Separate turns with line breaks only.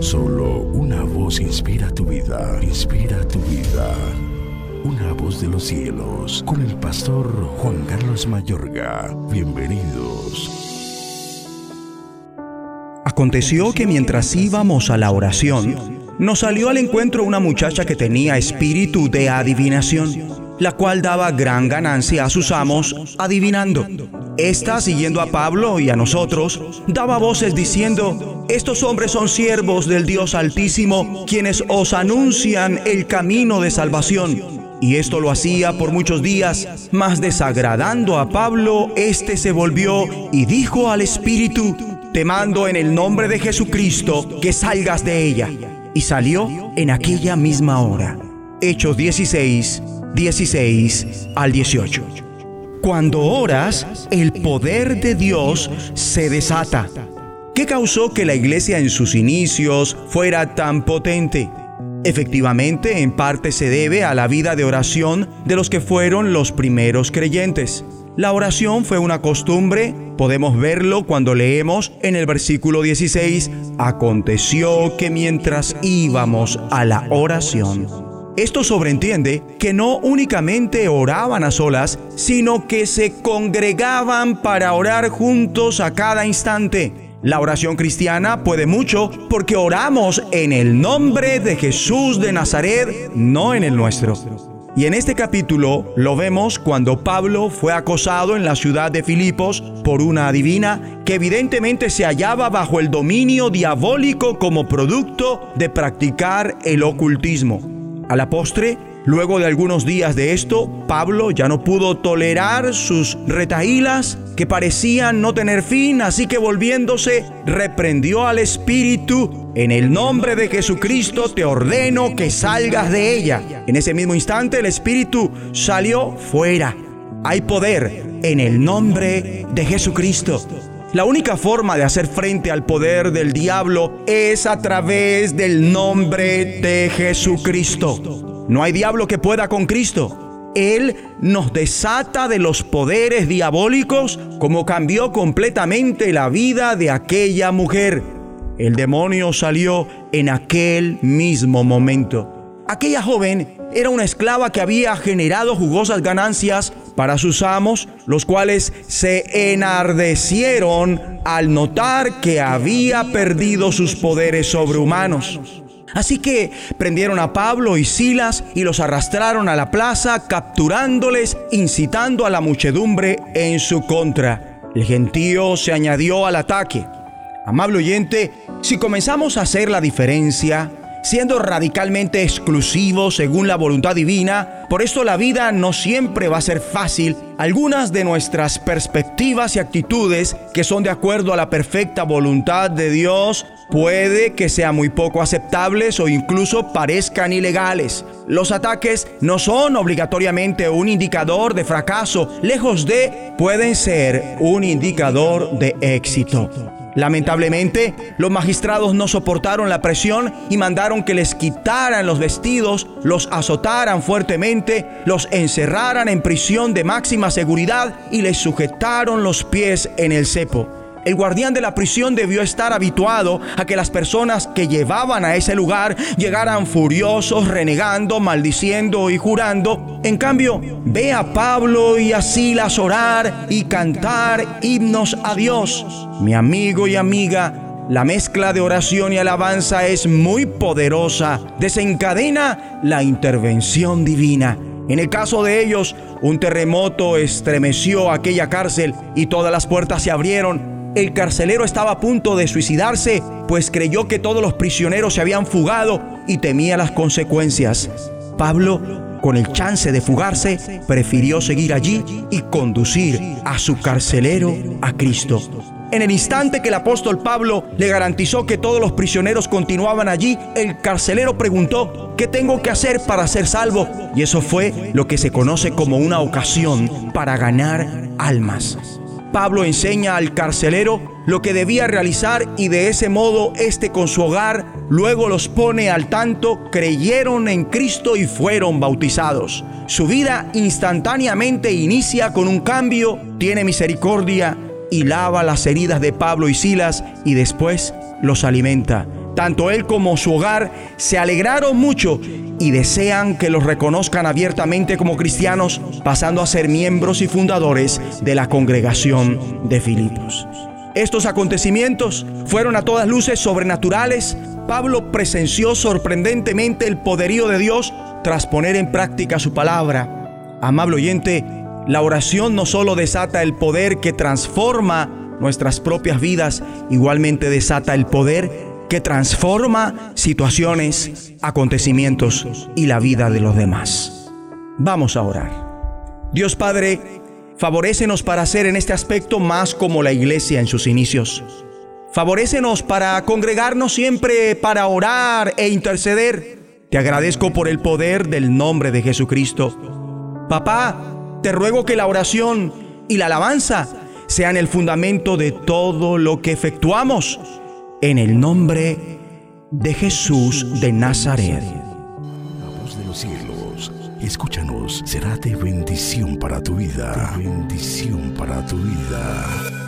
Solo una voz inspira tu vida, inspira tu vida. Una voz de los cielos, con el pastor Juan Carlos Mayorga. Bienvenidos.
Aconteció que mientras íbamos a la oración, nos salió al encuentro una muchacha que tenía espíritu de adivinación la cual daba gran ganancia a sus amos adivinando. Esta, siguiendo a Pablo y a nosotros, daba voces diciendo, estos hombres son siervos del Dios Altísimo, quienes os anuncian el camino de salvación. Y esto lo hacía por muchos días, mas desagradando a Pablo, éste se volvió y dijo al Espíritu, te mando en el nombre de Jesucristo que salgas de ella. Y salió en aquella misma hora. Hechos 16, 16 al 18. Cuando oras, el poder de Dios se desata. ¿Qué causó que la iglesia en sus inicios fuera tan potente? Efectivamente, en parte se debe a la vida de oración de los que fueron los primeros creyentes. La oración fue una costumbre, podemos verlo cuando leemos en el versículo 16, aconteció que mientras íbamos a la oración, esto sobreentiende que no únicamente oraban a solas, sino que se congregaban para orar juntos a cada instante. La oración cristiana puede mucho porque oramos en el nombre de Jesús de Nazaret, no en el nuestro. Y en este capítulo lo vemos cuando Pablo fue acosado en la ciudad de Filipos por una adivina que evidentemente se hallaba bajo el dominio diabólico como producto de practicar el ocultismo. A la postre, luego de algunos días de esto, Pablo ya no pudo tolerar sus retaílas que parecían no tener fin, así que volviéndose, reprendió al espíritu, en el nombre de Jesucristo te ordeno que salgas de ella. En ese mismo instante el espíritu salió fuera. Hay poder en el nombre de Jesucristo. La única forma de hacer frente al poder del diablo es a través del nombre de Jesucristo. No hay diablo que pueda con Cristo. Él nos desata de los poderes diabólicos como cambió completamente la vida de aquella mujer. El demonio salió en aquel mismo momento. Aquella joven era una esclava que había generado jugosas ganancias para sus amos, los cuales se enardecieron al notar que había perdido sus poderes sobrehumanos. Así que prendieron a Pablo y Silas y los arrastraron a la plaza, capturándoles, incitando a la muchedumbre en su contra. El gentío se añadió al ataque. Amable oyente, si comenzamos a hacer la diferencia, siendo radicalmente exclusivo según la voluntad divina. Por esto la vida no siempre va a ser fácil. Algunas de nuestras perspectivas y actitudes que son de acuerdo a la perfecta voluntad de Dios puede que sean muy poco aceptables o incluso parezcan ilegales. Los ataques no son obligatoriamente un indicador de fracaso, lejos de pueden ser un indicador de éxito. Lamentablemente, los magistrados no soportaron la presión y mandaron que les quitaran los vestidos, los azotaran fuertemente, los encerraran en prisión de máxima seguridad y les sujetaron los pies en el cepo. El guardián de la prisión debió estar habituado a que las personas que llevaban a ese lugar llegaran furiosos, renegando, maldiciendo y jurando. En cambio, ve a Pablo y a Silas orar y cantar himnos a Dios. Mi amigo y amiga, la mezcla de oración y alabanza es muy poderosa. Desencadena la intervención divina. En el caso de ellos, un terremoto estremeció aquella cárcel y todas las puertas se abrieron el carcelero estaba a punto de suicidarse, pues creyó que todos los prisioneros se habían fugado y temía las consecuencias. Pablo, con el chance de fugarse, prefirió seguir allí y conducir a su carcelero a Cristo. En el instante que el apóstol Pablo le garantizó que todos los prisioneros continuaban allí, el carcelero preguntó, ¿qué tengo que hacer para ser salvo? Y eso fue lo que se conoce como una ocasión para ganar almas. Pablo enseña al carcelero lo que debía realizar y de ese modo este con su hogar luego los pone al tanto, creyeron en Cristo y fueron bautizados. Su vida instantáneamente inicia con un cambio, tiene misericordia y lava las heridas de Pablo y Silas y después los alimenta. Tanto él como su hogar se alegraron mucho y desean que los reconozcan abiertamente como cristianos, pasando a ser miembros y fundadores de la congregación de Filipos. Estos acontecimientos fueron a todas luces sobrenaturales. Pablo presenció sorprendentemente el poderío de Dios tras poner en práctica su palabra. Amable oyente, la oración no solo desata el poder que transforma nuestras propias vidas, igualmente desata el poder que transforma situaciones, acontecimientos y la vida de los demás. Vamos a orar. Dios Padre, favorécenos para ser en este aspecto más como la iglesia en sus inicios. Favorécenos para congregarnos siempre para orar e interceder. Te agradezco por el poder del nombre de Jesucristo. Papá, te ruego que la oración y la alabanza sean el fundamento de todo lo que efectuamos en el nombre de Jesús de Nazaret.
La voz de los cielos, escúchanos, será de bendición para tu vida. Bendición para tu vida.